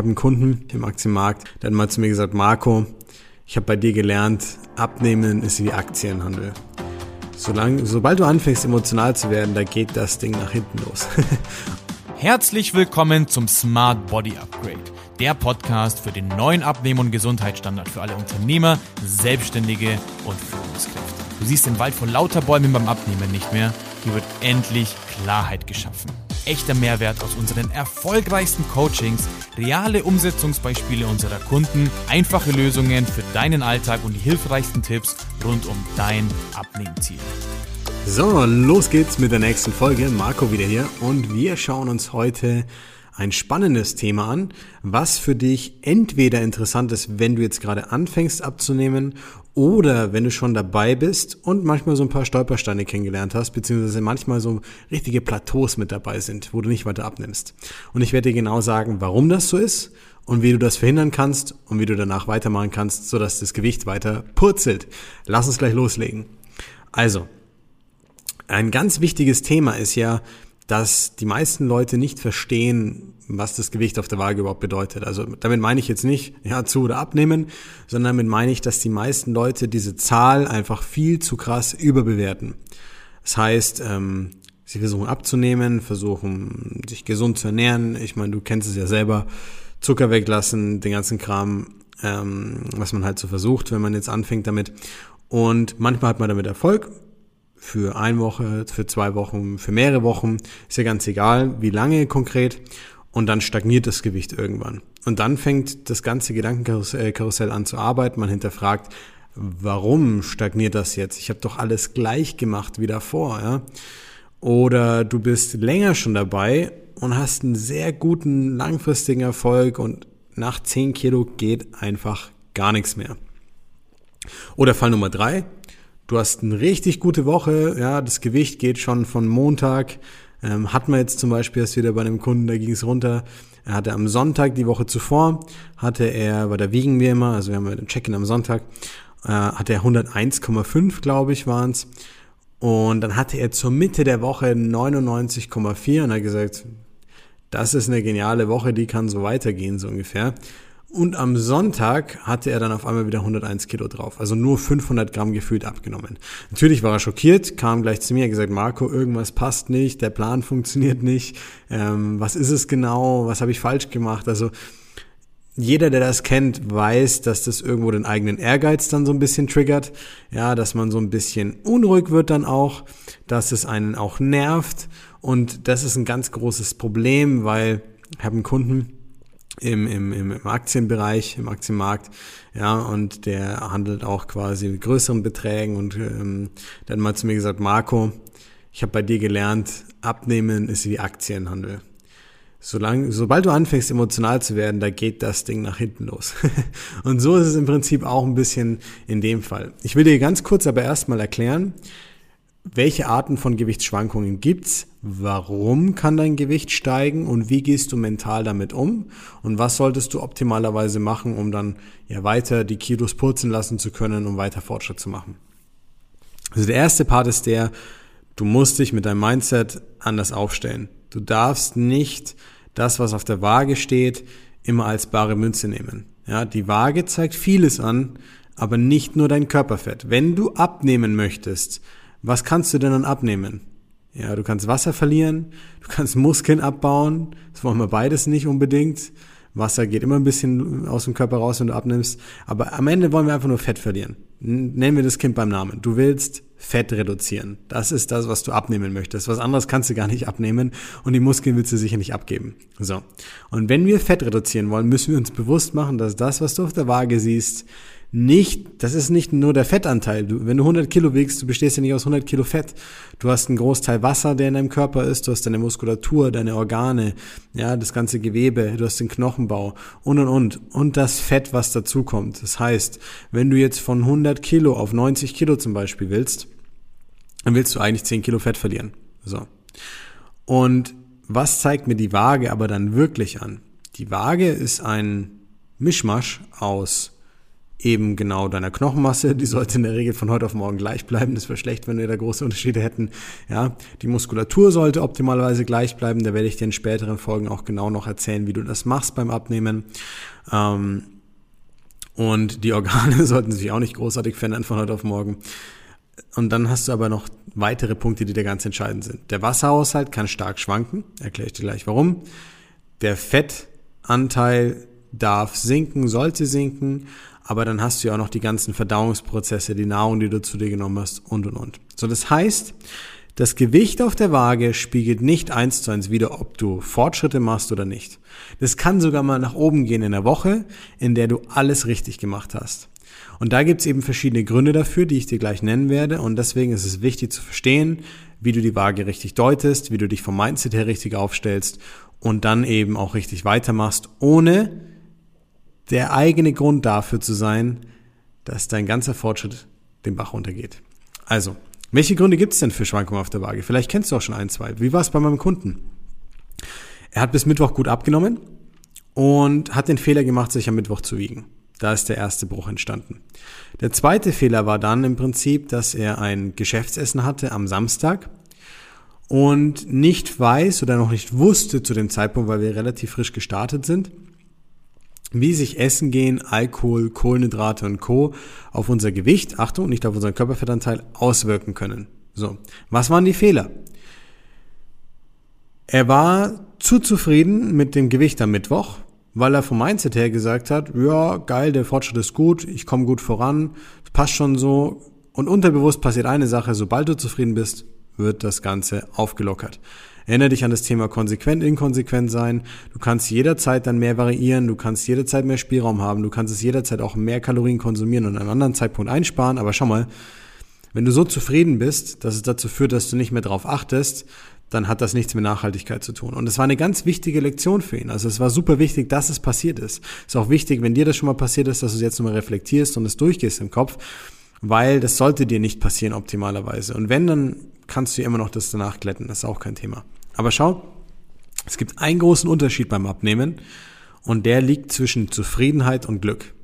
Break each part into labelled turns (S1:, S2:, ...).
S1: habe einen Kunden im Aktienmarkt, der hat mal zu mir gesagt, Marco, ich habe bei dir gelernt, abnehmen ist wie Aktienhandel. Solange, sobald du anfängst emotional zu werden, da geht das Ding nach hinten los.
S2: Herzlich willkommen zum Smart Body Upgrade, der Podcast für den neuen Abnehmen- und Gesundheitsstandard für alle Unternehmer, Selbstständige und Führungskräfte. Du siehst den Wald vor lauter Bäumen beim Abnehmen nicht mehr. Hier wird endlich Klarheit geschaffen echter Mehrwert aus unseren erfolgreichsten Coachings, reale Umsetzungsbeispiele unserer Kunden, einfache Lösungen für deinen Alltag und die hilfreichsten Tipps rund um dein Abnehmziel.
S1: So, los geht's mit der nächsten Folge. Marco wieder hier und wir schauen uns heute ein spannendes Thema an, was für dich entweder interessant ist, wenn du jetzt gerade anfängst abzunehmen oder wenn du schon dabei bist und manchmal so ein paar Stolpersteine kennengelernt hast, beziehungsweise manchmal so richtige Plateaus mit dabei sind, wo du nicht weiter abnimmst. Und ich werde dir genau sagen, warum das so ist und wie du das verhindern kannst und wie du danach weitermachen kannst, sodass das Gewicht weiter purzelt. Lass uns gleich loslegen. Also, ein ganz wichtiges Thema ist ja, dass die meisten Leute nicht verstehen, was das Gewicht auf der Waage überhaupt bedeutet. Also damit meine ich jetzt nicht, ja, zu oder abnehmen, sondern damit meine ich, dass die meisten Leute diese Zahl einfach viel zu krass überbewerten. Das heißt, ähm, sie versuchen abzunehmen, versuchen sich gesund zu ernähren. Ich meine, du kennst es ja selber, Zucker weglassen, den ganzen Kram, ähm, was man halt so versucht, wenn man jetzt anfängt damit. Und manchmal hat man damit Erfolg, für eine Woche, für zwei Wochen, für mehrere Wochen, ist ja ganz egal, wie lange konkret. Und dann stagniert das Gewicht irgendwann. Und dann fängt das ganze Gedankenkarussell an zu arbeiten. Man hinterfragt, warum stagniert das jetzt? Ich habe doch alles gleich gemacht wie davor. Ja? Oder du bist länger schon dabei und hast einen sehr guten langfristigen Erfolg und nach 10 Kilo geht einfach gar nichts mehr. Oder Fall Nummer drei, du hast eine richtig gute Woche, ja, das Gewicht geht schon von Montag, ähm, hat man jetzt zum Beispiel erst wieder bei einem Kunden, da ging es runter, er hatte am Sonntag die Woche zuvor, hatte er, weil da wiegen wir immer, also wir haben ein Check-in am Sonntag, äh, hatte er 101,5, glaube ich, waren es. Und dann hatte er zur Mitte der Woche 99,4 und hat gesagt, das ist eine geniale Woche, die kann so weitergehen, so ungefähr. Und am Sonntag hatte er dann auf einmal wieder 101 Kilo drauf. Also nur 500 Gramm gefühlt abgenommen. Natürlich war er schockiert, kam gleich zu mir, hat gesagt, Marco, irgendwas passt nicht, der Plan funktioniert nicht. Ähm, was ist es genau? Was habe ich falsch gemacht? Also jeder, der das kennt, weiß, dass das irgendwo den eigenen Ehrgeiz dann so ein bisschen triggert. Ja, dass man so ein bisschen unruhig wird dann auch, dass es einen auch nervt. Und das ist ein ganz großes Problem, weil ich habe einen Kunden, im, im, im Aktienbereich, im Aktienmarkt, ja, und der handelt auch quasi mit größeren Beträgen und ähm, hat mal zu mir gesagt, Marco, ich habe bei dir gelernt, abnehmen ist wie Aktienhandel. Solange, sobald du anfängst, emotional zu werden, da geht das Ding nach hinten los. und so ist es im Prinzip auch ein bisschen in dem Fall. Ich will dir ganz kurz aber erstmal erklären, welche Arten von Gewichtsschwankungen gibt's? Warum kann dein Gewicht steigen und wie gehst du mental damit um? Und was solltest du optimalerweise machen, um dann ja weiter die Kilos purzeln lassen zu können, um weiter Fortschritt zu machen? Also der erste Part ist der, du musst dich mit deinem Mindset anders aufstellen. Du darfst nicht das, was auf der Waage steht, immer als bare Münze nehmen. Ja, die Waage zeigt vieles an, aber nicht nur dein Körperfett. Wenn du abnehmen möchtest, was kannst du denn dann abnehmen? Ja, du kannst Wasser verlieren, du kannst Muskeln abbauen, das wollen wir beides nicht unbedingt. Wasser geht immer ein bisschen aus dem Körper raus, wenn du abnimmst. Aber am Ende wollen wir einfach nur Fett verlieren. Nennen wir das Kind beim Namen. Du willst Fett reduzieren. Das ist das, was du abnehmen möchtest. Was anderes kannst du gar nicht abnehmen und die Muskeln willst du sicher nicht abgeben. So. Und wenn wir Fett reduzieren wollen, müssen wir uns bewusst machen, dass das, was du auf der Waage siehst, nicht, das ist nicht nur der Fettanteil. Du, wenn du 100 Kilo wiegst, du bestehst ja nicht aus 100 Kilo Fett. Du hast einen Großteil Wasser, der in deinem Körper ist. Du hast deine Muskulatur, deine Organe, ja, das ganze Gewebe. Du hast den Knochenbau und und und. Und das Fett, was dazukommt. Das heißt, wenn du jetzt von 100 Kilo auf 90 Kilo zum Beispiel willst, dann willst du eigentlich 10 Kilo Fett verlieren. So. Und was zeigt mir die Waage aber dann wirklich an? Die Waage ist ein Mischmasch aus eben genau deiner Knochenmasse. Die sollte in der Regel von heute auf morgen gleich bleiben. Das wäre schlecht, wenn wir da große Unterschiede hätten. Ja, die Muskulatur sollte optimalerweise gleich bleiben. Da werde ich dir in späteren Folgen auch genau noch erzählen, wie du das machst beim Abnehmen. Ähm, und die Organe sollten sich auch nicht großartig verändern von heute auf morgen. Und dann hast du aber noch weitere Punkte, die da ganz entscheidend sind. Der Wasserhaushalt kann stark schwanken. Erkläre ich dir gleich warum. Der Fettanteil darf sinken, sollte sinken aber dann hast du ja auch noch die ganzen Verdauungsprozesse, die Nahrung, die du zu dir genommen hast und und und. So, das heißt, das Gewicht auf der Waage spiegelt nicht eins zu eins wieder, ob du Fortschritte machst oder nicht. Das kann sogar mal nach oben gehen in der Woche, in der du alles richtig gemacht hast. Und da gibt's eben verschiedene Gründe dafür, die ich dir gleich nennen werde. Und deswegen ist es wichtig zu verstehen, wie du die Waage richtig deutest, wie du dich vom Mindset her richtig aufstellst und dann eben auch richtig weitermachst, ohne der eigene Grund dafür zu sein, dass dein ganzer Fortschritt den Bach runtergeht. Also, welche Gründe gibt es denn für Schwankungen auf der Waage? Vielleicht kennst du auch schon ein, zwei. Wie war es bei meinem Kunden? Er hat bis Mittwoch gut abgenommen und hat den Fehler gemacht, sich am Mittwoch zu wiegen. Da ist der erste Bruch entstanden. Der zweite Fehler war dann im Prinzip, dass er ein Geschäftsessen hatte am Samstag und nicht weiß oder noch nicht wusste zu dem Zeitpunkt, weil wir relativ frisch gestartet sind, wie sich Essen gehen, Alkohol, Kohlenhydrate und Co. auf unser Gewicht, Achtung, nicht auf unseren Körperfettanteil, auswirken können. So, was waren die Fehler? Er war zu zufrieden mit dem Gewicht am Mittwoch, weil er vom Mindset her gesagt hat, ja, geil, der Fortschritt ist gut, ich komme gut voran, passt schon so. Und unterbewusst passiert eine Sache, sobald du zufrieden bist, wird das Ganze aufgelockert. Erinnere dich an das Thema konsequent, inkonsequent sein. Du kannst jederzeit dann mehr variieren, du kannst jederzeit mehr Spielraum haben, du kannst es jederzeit auch mehr Kalorien konsumieren und an einem anderen Zeitpunkt einsparen. Aber schau mal, wenn du so zufrieden bist, dass es dazu führt, dass du nicht mehr darauf achtest, dann hat das nichts mit Nachhaltigkeit zu tun. Und es war eine ganz wichtige Lektion für ihn. Also es war super wichtig, dass es passiert ist. Es ist auch wichtig, wenn dir das schon mal passiert ist, dass du es jetzt nochmal reflektierst und es durchgehst im Kopf, weil das sollte dir nicht passieren optimalerweise. Und wenn, dann kannst du immer noch das danach glätten. Das ist auch kein Thema. Aber schau, es gibt einen großen Unterschied beim Abnehmen und der liegt zwischen Zufriedenheit und Glück.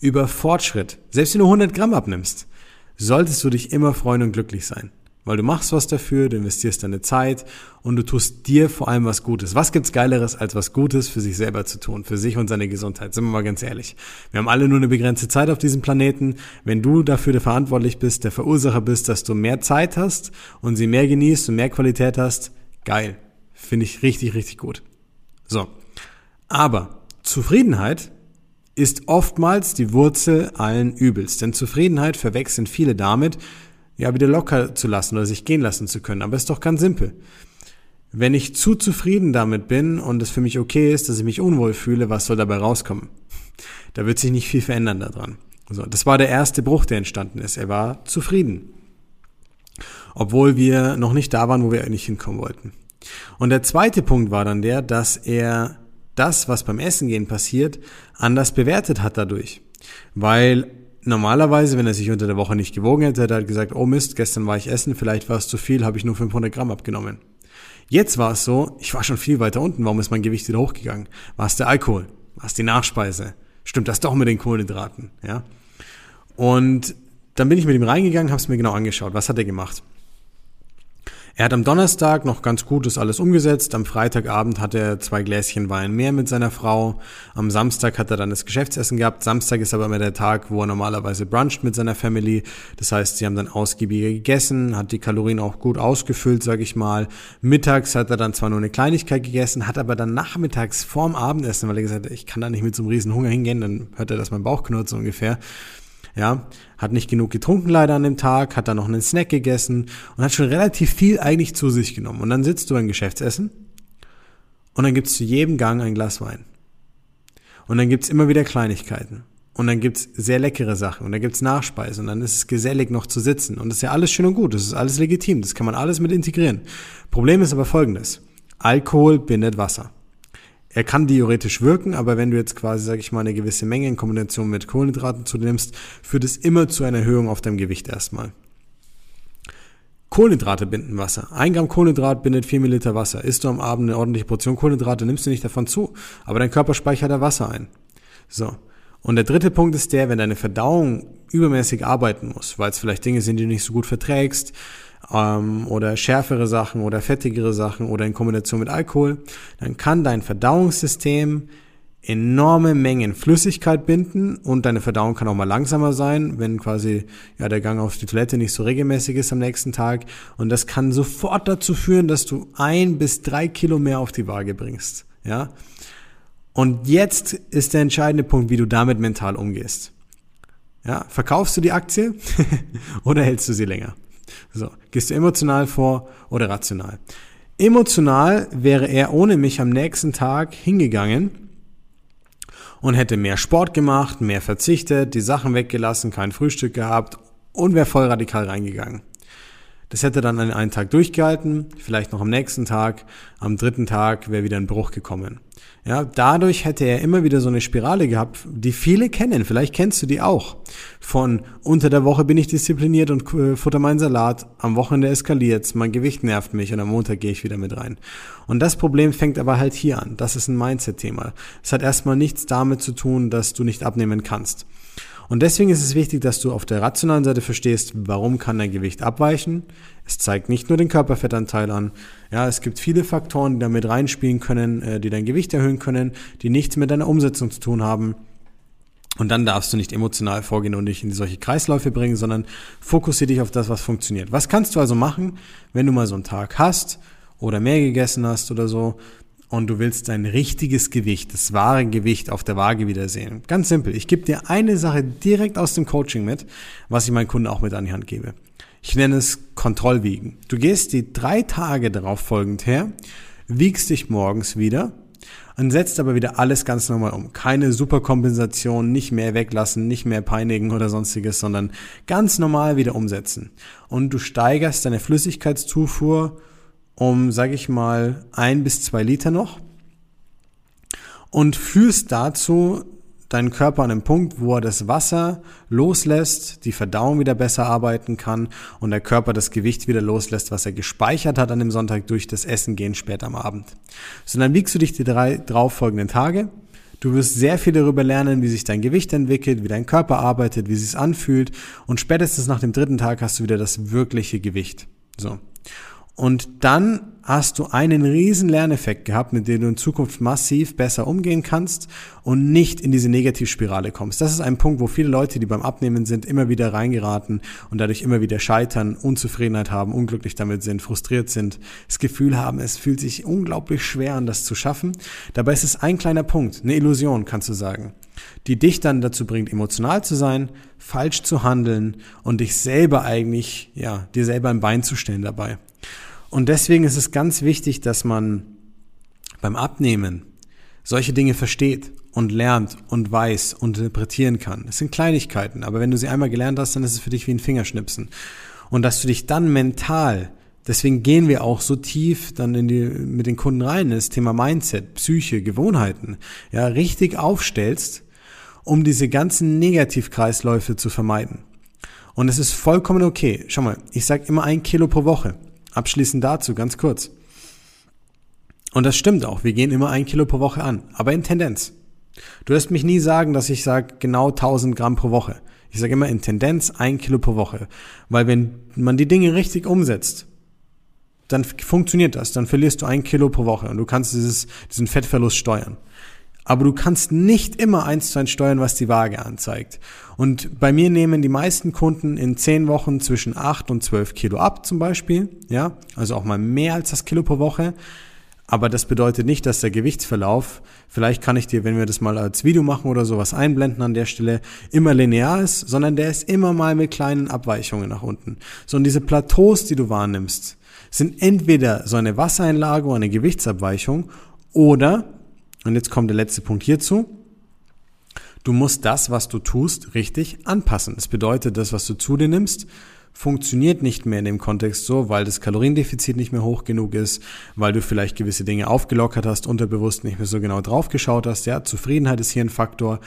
S1: Über Fortschritt, selbst wenn du 100 Gramm abnimmst, solltest du dich immer freuen und glücklich sein. Weil du machst was dafür, du investierst deine Zeit und du tust dir vor allem was Gutes. Was gibt's Geileres, als was Gutes für sich selber zu tun, für sich und seine Gesundheit? Sind wir mal ganz ehrlich. Wir haben alle nur eine begrenzte Zeit auf diesem Planeten. Wenn du dafür verantwortlich bist, der Verursacher bist, dass du mehr Zeit hast und sie mehr genießt und mehr Qualität hast, Geil. Finde ich richtig, richtig gut. So. Aber Zufriedenheit ist oftmals die Wurzel allen Übels. Denn Zufriedenheit verwechseln viele damit, ja, wieder locker zu lassen oder sich gehen lassen zu können. Aber ist doch ganz simpel. Wenn ich zu zufrieden damit bin und es für mich okay ist, dass ich mich unwohl fühle, was soll dabei rauskommen? Da wird sich nicht viel verändern daran. So, das war der erste Bruch, der entstanden ist. Er war zufrieden obwohl wir noch nicht da waren, wo wir eigentlich hinkommen wollten. Und der zweite Punkt war dann der, dass er das, was beim Essen gehen passiert, anders bewertet hat dadurch. Weil normalerweise, wenn er sich unter der Woche nicht gewogen hätte, hätte er gesagt, oh Mist, gestern war ich essen, vielleicht war es zu viel, habe ich nur 500 Gramm abgenommen. Jetzt war es so, ich war schon viel weiter unten, warum ist mein Gewicht wieder hochgegangen? War es der Alkohol? War es die Nachspeise? Stimmt das doch mit den Kohlenhydraten? Ja. Und dann bin ich mit ihm reingegangen, habe es mir genau angeschaut. Was hat er gemacht? Er hat am Donnerstag noch ganz gut das alles umgesetzt. Am Freitagabend hat er zwei Gläschen Wein mehr mit seiner Frau. Am Samstag hat er dann das Geschäftsessen gehabt. Samstag ist aber immer der Tag, wo er normalerweise bruncht mit seiner Family. Das heißt, sie haben dann ausgiebiger gegessen, hat die Kalorien auch gut ausgefüllt, sag ich mal. Mittags hat er dann zwar nur eine Kleinigkeit gegessen, hat aber dann nachmittags vorm Abendessen, weil er gesagt hat, ich kann da nicht mit so einem riesen Hunger hingehen, dann hört er, dass mein Bauch knurrt so ungefähr ja, hat nicht genug getrunken leider an dem Tag, hat dann noch einen Snack gegessen und hat schon relativ viel eigentlich zu sich genommen. Und dann sitzt du beim Geschäftsessen und dann gibt's zu jedem Gang ein Glas Wein. Und dann gibt's immer wieder Kleinigkeiten. Und dann gibt's sehr leckere Sachen und dann gibt's Nachspeise und dann ist es gesellig noch zu sitzen. Und das ist ja alles schön und gut, das ist alles legitim, das kann man alles mit integrieren. Problem ist aber folgendes. Alkohol bindet Wasser. Er kann theoretisch wirken, aber wenn du jetzt quasi, sag ich mal, eine gewisse Menge in Kombination mit Kohlenhydraten zu nimmst, führt es immer zu einer Erhöhung auf deinem Gewicht erstmal. Kohlenhydrate binden Wasser. Ein Gramm Kohlenhydrat bindet vier Milliliter Wasser. Isst du am Abend eine ordentliche Portion Kohlenhydrate, nimmst du nicht davon zu, aber dein Körper speichert da Wasser ein. So. Und der dritte Punkt ist der, wenn deine Verdauung übermäßig arbeiten muss, weil es vielleicht Dinge sind, die du nicht so gut verträgst, ähm, oder schärfere Sachen oder fettigere Sachen oder in Kombination mit Alkohol, dann kann dein Verdauungssystem enorme Mengen Flüssigkeit binden und deine Verdauung kann auch mal langsamer sein, wenn quasi ja der Gang auf die Toilette nicht so regelmäßig ist am nächsten Tag und das kann sofort dazu führen, dass du ein bis drei Kilo mehr auf die Waage bringst, ja. Und jetzt ist der entscheidende Punkt, wie du damit mental umgehst. Ja, verkaufst du die Aktie oder hältst du sie länger? So, gehst du emotional vor oder rational? Emotional wäre er ohne mich am nächsten Tag hingegangen und hätte mehr Sport gemacht, mehr verzichtet, die Sachen weggelassen, kein Frühstück gehabt und wäre voll radikal reingegangen. Das hätte dann einen Tag durchgehalten, vielleicht noch am nächsten Tag, am dritten Tag wäre wieder ein Bruch gekommen. Ja, dadurch hätte er immer wieder so eine Spirale gehabt, die viele kennen. Vielleicht kennst du die auch. Von unter der Woche bin ich diszipliniert und äh, futter meinen Salat, am Wochenende eskaliert's, mein Gewicht nervt mich und am Montag gehe ich wieder mit rein. Und das Problem fängt aber halt hier an. Das ist ein Mindset-Thema. Es hat erstmal nichts damit zu tun, dass du nicht abnehmen kannst. Und deswegen ist es wichtig, dass du auf der rationalen Seite verstehst, warum kann dein Gewicht abweichen. Es zeigt nicht nur den Körperfettanteil an. Ja, es gibt viele Faktoren, die damit reinspielen können, äh, die dein Gewicht erhöhen können, die nichts mit deiner Umsetzung zu tun haben. Und dann darfst du nicht emotional vorgehen und dich in solche Kreisläufe bringen, sondern fokussiere dich auf das, was funktioniert. Was kannst du also machen, wenn du mal so einen Tag hast oder mehr gegessen hast oder so? Und du willst dein richtiges Gewicht, das wahre Gewicht auf der Waage wiedersehen. Ganz simpel. Ich gebe dir eine Sache direkt aus dem Coaching mit, was ich meinen Kunden auch mit an die Hand gebe. Ich nenne es Kontrollwiegen. Du gehst die drei Tage darauf folgend her, wiegst dich morgens wieder und setzt aber wieder alles ganz normal um. Keine Superkompensation, nicht mehr weglassen, nicht mehr peinigen oder sonstiges, sondern ganz normal wieder umsetzen. Und du steigerst deine Flüssigkeitszufuhr um, sage ich mal, ein bis zwei Liter noch und führst dazu deinen Körper an einen Punkt, wo er das Wasser loslässt, die Verdauung wieder besser arbeiten kann und der Körper das Gewicht wieder loslässt, was er gespeichert hat an dem Sonntag durch das Essen gehen später am Abend. So, dann wiegst du dich die drei drauf folgenden Tage. Du wirst sehr viel darüber lernen, wie sich dein Gewicht entwickelt, wie dein Körper arbeitet, wie es sich anfühlt und spätestens nach dem dritten Tag hast du wieder das wirkliche Gewicht. So. Und dann hast du einen riesen Lerneffekt gehabt, mit dem du in Zukunft massiv besser umgehen kannst und nicht in diese Negativspirale kommst. Das ist ein Punkt, wo viele Leute, die beim Abnehmen sind, immer wieder reingeraten und dadurch immer wieder scheitern, Unzufriedenheit haben, unglücklich damit sind, frustriert sind, das Gefühl haben, es fühlt sich unglaublich schwer an, das zu schaffen. Dabei ist es ein kleiner Punkt, eine Illusion, kannst du sagen, die dich dann dazu bringt, emotional zu sein, falsch zu handeln und dich selber eigentlich, ja, dir selber ein Bein zu stellen dabei. Und deswegen ist es ganz wichtig, dass man beim Abnehmen solche Dinge versteht und lernt und weiß und interpretieren kann. Es sind Kleinigkeiten, aber wenn du sie einmal gelernt hast, dann ist es für dich wie ein Fingerschnipsen. Und dass du dich dann mental, deswegen gehen wir auch so tief dann in die, mit den Kunden rein, in das Thema Mindset, Psyche, Gewohnheiten, ja, richtig aufstellst, um diese ganzen Negativkreisläufe zu vermeiden. Und es ist vollkommen okay. Schau mal, ich sage immer ein Kilo pro Woche. Abschließend dazu, ganz kurz. Und das stimmt auch, wir gehen immer ein Kilo pro Woche an, aber in Tendenz. Du wirst mich nie sagen, dass ich sage genau 1000 Gramm pro Woche. Ich sage immer in Tendenz ein Kilo pro Woche. Weil wenn man die Dinge richtig umsetzt, dann funktioniert das. Dann verlierst du ein Kilo pro Woche und du kannst dieses, diesen Fettverlust steuern. Aber du kannst nicht immer eins zu eins steuern, was die Waage anzeigt. Und bei mir nehmen die meisten Kunden in zehn Wochen zwischen acht und zwölf Kilo ab, zum Beispiel. Ja, also auch mal mehr als das Kilo pro Woche. Aber das bedeutet nicht, dass der Gewichtsverlauf, vielleicht kann ich dir, wenn wir das mal als Video machen oder sowas einblenden an der Stelle, immer linear ist, sondern der ist immer mal mit kleinen Abweichungen nach unten. So, und diese Plateaus, die du wahrnimmst, sind entweder so eine Wassereinlage eine Gewichtsabweichung oder und jetzt kommt der letzte Punkt hierzu. Du musst das, was du tust, richtig anpassen. Das bedeutet, das, was du zu dir nimmst, funktioniert nicht mehr in dem Kontext so, weil das Kaloriendefizit nicht mehr hoch genug ist, weil du vielleicht gewisse Dinge aufgelockert hast, unterbewusst nicht mehr so genau draufgeschaut hast. Ja, Zufriedenheit ist hier ein Faktor.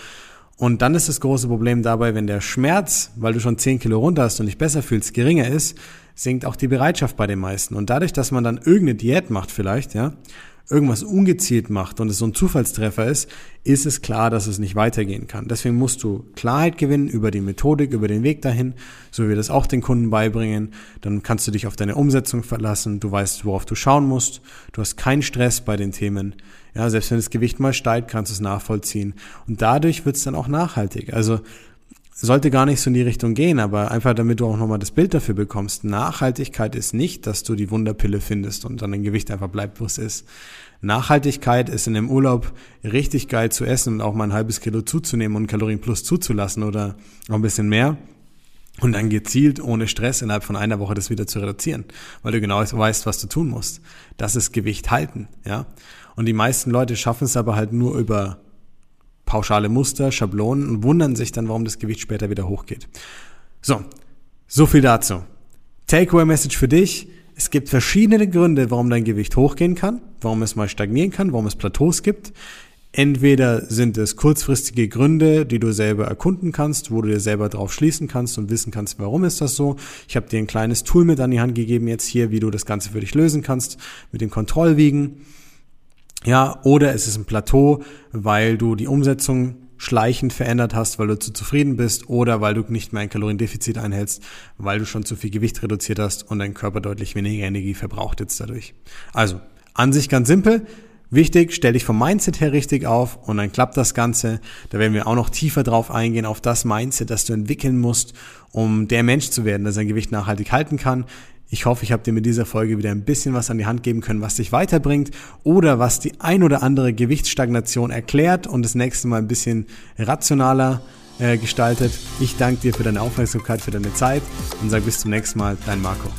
S1: Und dann ist das große Problem dabei, wenn der Schmerz, weil du schon 10 Kilo runter hast und dich besser fühlst, geringer ist, sinkt auch die Bereitschaft bei den meisten. Und dadurch, dass man dann irgendeine Diät macht vielleicht, ja, irgendwas ungezielt macht und es so ein Zufallstreffer ist, ist es klar, dass es nicht weitergehen kann. Deswegen musst du Klarheit gewinnen über die Methodik, über den Weg dahin, so wie wir das auch den Kunden beibringen. Dann kannst du dich auf deine Umsetzung verlassen, du weißt, worauf du schauen musst, du hast keinen Stress bei den Themen. Ja, selbst wenn das Gewicht mal steigt, kannst du es nachvollziehen. Und dadurch wird es dann auch nachhaltig. Also sollte gar nicht so in die Richtung gehen, aber einfach damit du auch nochmal das Bild dafür bekommst. Nachhaltigkeit ist nicht, dass du die Wunderpille findest und dann dein Gewicht einfach bleibt, wo es ist. Nachhaltigkeit ist in dem Urlaub richtig geil zu essen und auch mal ein halbes Kilo zuzunehmen und Kalorien plus zuzulassen oder noch ein bisschen mehr. Und dann gezielt, ohne Stress, innerhalb von einer Woche das wieder zu reduzieren, weil du genau weißt, was du tun musst. Das ist Gewicht halten, ja. Und die meisten Leute schaffen es aber halt nur über pauschale Muster, Schablonen und wundern sich dann, warum das Gewicht später wieder hochgeht. So, so viel dazu. Takeaway-Message für dich. Es gibt verschiedene Gründe, warum dein Gewicht hochgehen kann, warum es mal stagnieren kann, warum es Plateaus gibt. Entweder sind es kurzfristige Gründe, die du selber erkunden kannst, wo du dir selber drauf schließen kannst und wissen kannst, warum ist das so. Ich habe dir ein kleines Tool mit an die Hand gegeben jetzt hier, wie du das Ganze für dich lösen kannst mit dem Kontrollwiegen. Ja, oder es ist ein Plateau, weil du die Umsetzung schleichend verändert hast, weil du zu zufrieden bist oder weil du nicht mehr ein Kaloriendefizit einhältst, weil du schon zu viel Gewicht reduziert hast und dein Körper deutlich weniger Energie verbraucht jetzt dadurch. Also, an sich ganz simpel. Wichtig, stell dich vom Mindset her richtig auf und dann klappt das Ganze. Da werden wir auch noch tiefer drauf eingehen, auf das Mindset, das du entwickeln musst, um der Mensch zu werden, der sein Gewicht nachhaltig halten kann. Ich hoffe, ich habe dir mit dieser Folge wieder ein bisschen was an die Hand geben können, was dich weiterbringt oder was die ein oder andere Gewichtsstagnation erklärt und das nächste Mal ein bisschen rationaler äh, gestaltet. Ich danke dir für deine Aufmerksamkeit, für deine Zeit und sage bis zum nächsten Mal, dein Marco.